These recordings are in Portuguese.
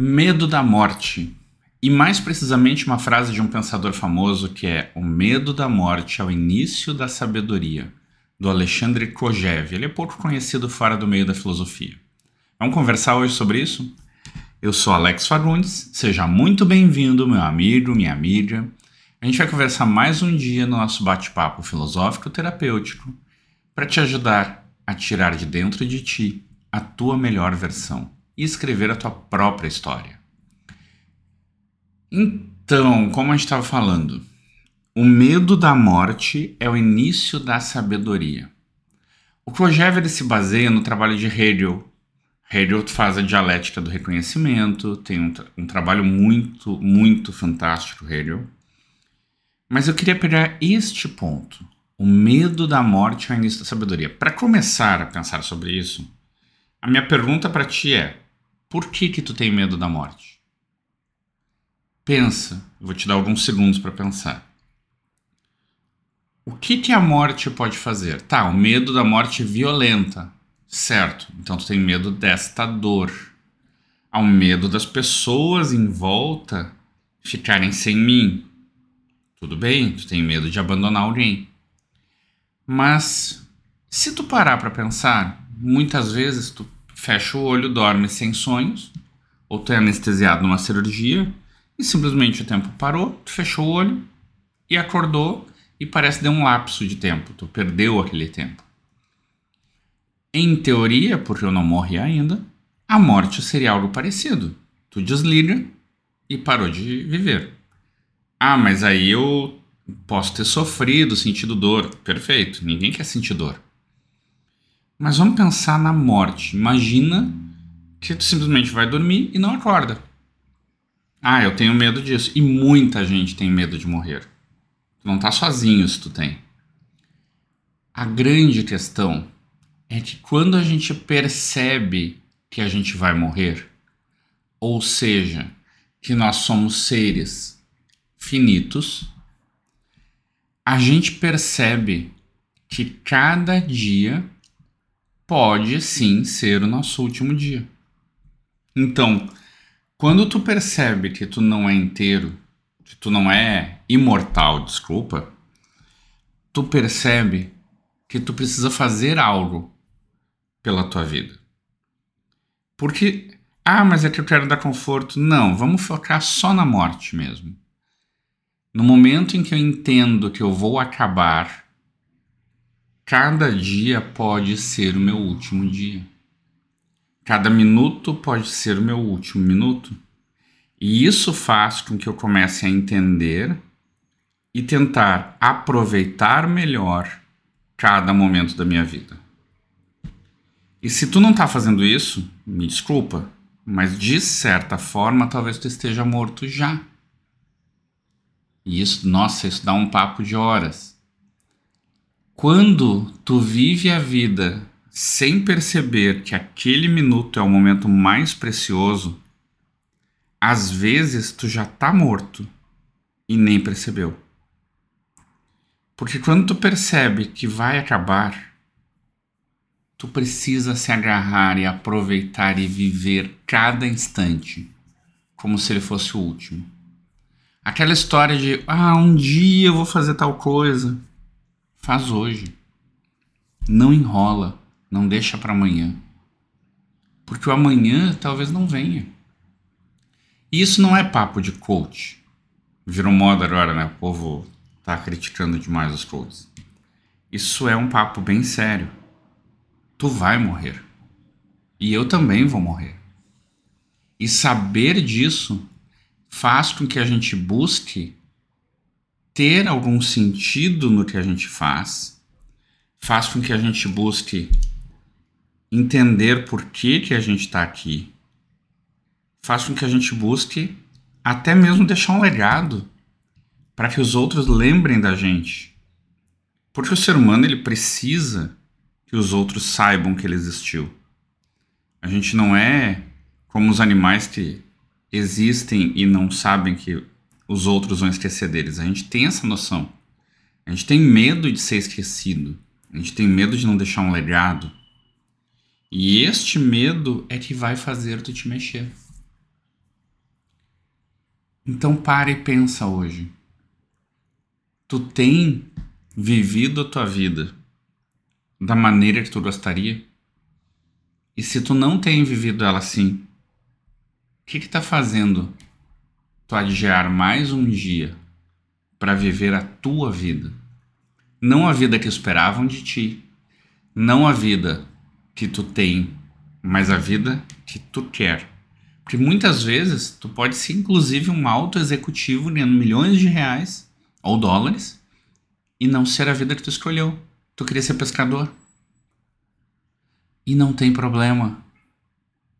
Medo da morte. E mais precisamente uma frase de um pensador famoso que é: O medo da morte é o início da sabedoria, do Alexandre Kojev. Ele é pouco conhecido fora do meio da filosofia. Vamos conversar hoje sobre isso? Eu sou Alex Fagundes, seja muito bem-vindo, meu amigo, minha amiga. A gente vai conversar mais um dia no nosso bate-papo filosófico terapêutico para te ajudar a tirar de dentro de ti a tua melhor versão e escrever a tua própria história. Então, como a gente estava falando, o medo da morte é o início da sabedoria. O Kojève se baseia no trabalho de Hegel. Hegel faz a dialética do reconhecimento, tem um, um trabalho muito, muito fantástico, Hegel. Mas eu queria pegar este ponto. O medo da morte é o início da sabedoria. Para começar a pensar sobre isso, a minha pergunta para ti é: por que que tu tem medo da morte? Pensa, vou te dar alguns segundos para pensar. O que que a morte pode fazer? Tá, o medo da morte violenta, certo? Então tu tem medo desta dor. Há o medo das pessoas em volta ficarem sem mim. Tudo bem, tu tem medo de abandonar alguém. Mas se tu parar para pensar, muitas vezes tu fecha o olho, dorme sem sonhos, ou tu é anestesiado numa cirurgia e simplesmente o tempo parou, tu fechou o olho e acordou e parece dar um lapso de tempo, tu perdeu aquele tempo. Em teoria, porque eu não morri ainda, a morte seria algo parecido. Tu desliga e parou de viver. Ah, mas aí eu posso ter sofrido, sentido dor. Perfeito, ninguém quer sentir dor. Mas vamos pensar na morte. Imagina que tu simplesmente vai dormir e não acorda. Ah, eu tenho medo disso. E muita gente tem medo de morrer. Tu não tá sozinho se tu tem. A grande questão é que quando a gente percebe que a gente vai morrer, ou seja, que nós somos seres finitos, a gente percebe que cada dia pode sim ser o nosso último dia. Então, quando tu percebe que tu não é inteiro, que tu não é imortal, desculpa, tu percebe que tu precisa fazer algo pela tua vida. Porque, ah, mas é que eu quero dar conforto. Não, vamos focar só na morte mesmo. No momento em que eu entendo que eu vou acabar Cada dia pode ser o meu último dia. Cada minuto pode ser o meu último minuto. E isso faz com que eu comece a entender e tentar aproveitar melhor cada momento da minha vida. E se tu não está fazendo isso, me desculpa, mas de certa forma talvez tu esteja morto já. E isso, nossa, isso dá um papo de horas. Quando tu vive a vida sem perceber que aquele minuto é o momento mais precioso, às vezes tu já tá morto e nem percebeu. Porque quando tu percebe que vai acabar, tu precisa se agarrar e aproveitar e viver cada instante como se ele fosse o último. Aquela história de, ah, um dia eu vou fazer tal coisa. Faz hoje. Não enrola, não deixa para amanhã. Porque o amanhã talvez não venha. E isso não é papo de coach. Virou moda agora, né? O povo tá criticando demais os coaches. Isso é um papo bem sério. Tu vai morrer. E eu também vou morrer. E saber disso faz com que a gente busque ter algum sentido no que a gente faz, faz com que a gente busque entender por que, que a gente está aqui, faz com que a gente busque até mesmo deixar um legado para que os outros lembrem da gente. Porque o ser humano ele precisa que os outros saibam que ele existiu. A gente não é como os animais que existem e não sabem que os outros vão esquecer deles. A gente tem essa noção. A gente tem medo de ser esquecido. A gente tem medo de não deixar um legado. E este medo é que vai fazer tu te mexer. Então para e pensa hoje. Tu tem vivido a tua vida da maneira que tu gostaria? E se tu não tem vivido ela assim, o que que tá fazendo tu adiar mais um dia para viver a tua vida? Não a vida que esperavam de ti, não a vida que tu tem, mas a vida que tu quer. Porque muitas vezes tu pode ser inclusive um alto executivo ganhando milhões de reais ou dólares e não ser a vida que tu escolheu. Tu queria ser pescador. E não tem problema.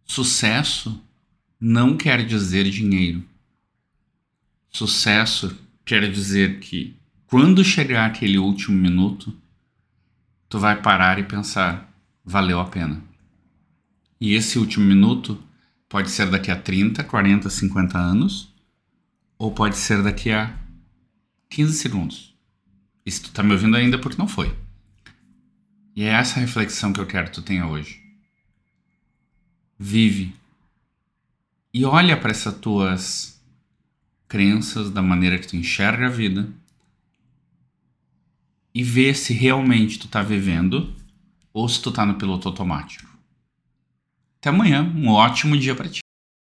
Sucesso não quer dizer dinheiro. Sucesso quer dizer que quando chegar aquele último minuto, tu vai parar e pensar: valeu a pena. E esse último minuto pode ser daqui a 30, 40, 50 anos, ou pode ser daqui a 15 segundos. E se tu tá me ouvindo ainda é porque não foi. E é essa reflexão que eu quero que tu tenha hoje. Vive. E olha para essas tuas crenças, da maneira que tu enxerga a vida. E vê se realmente tu tá vivendo ou se tu tá no piloto automático. Até amanhã, um ótimo dia para ti.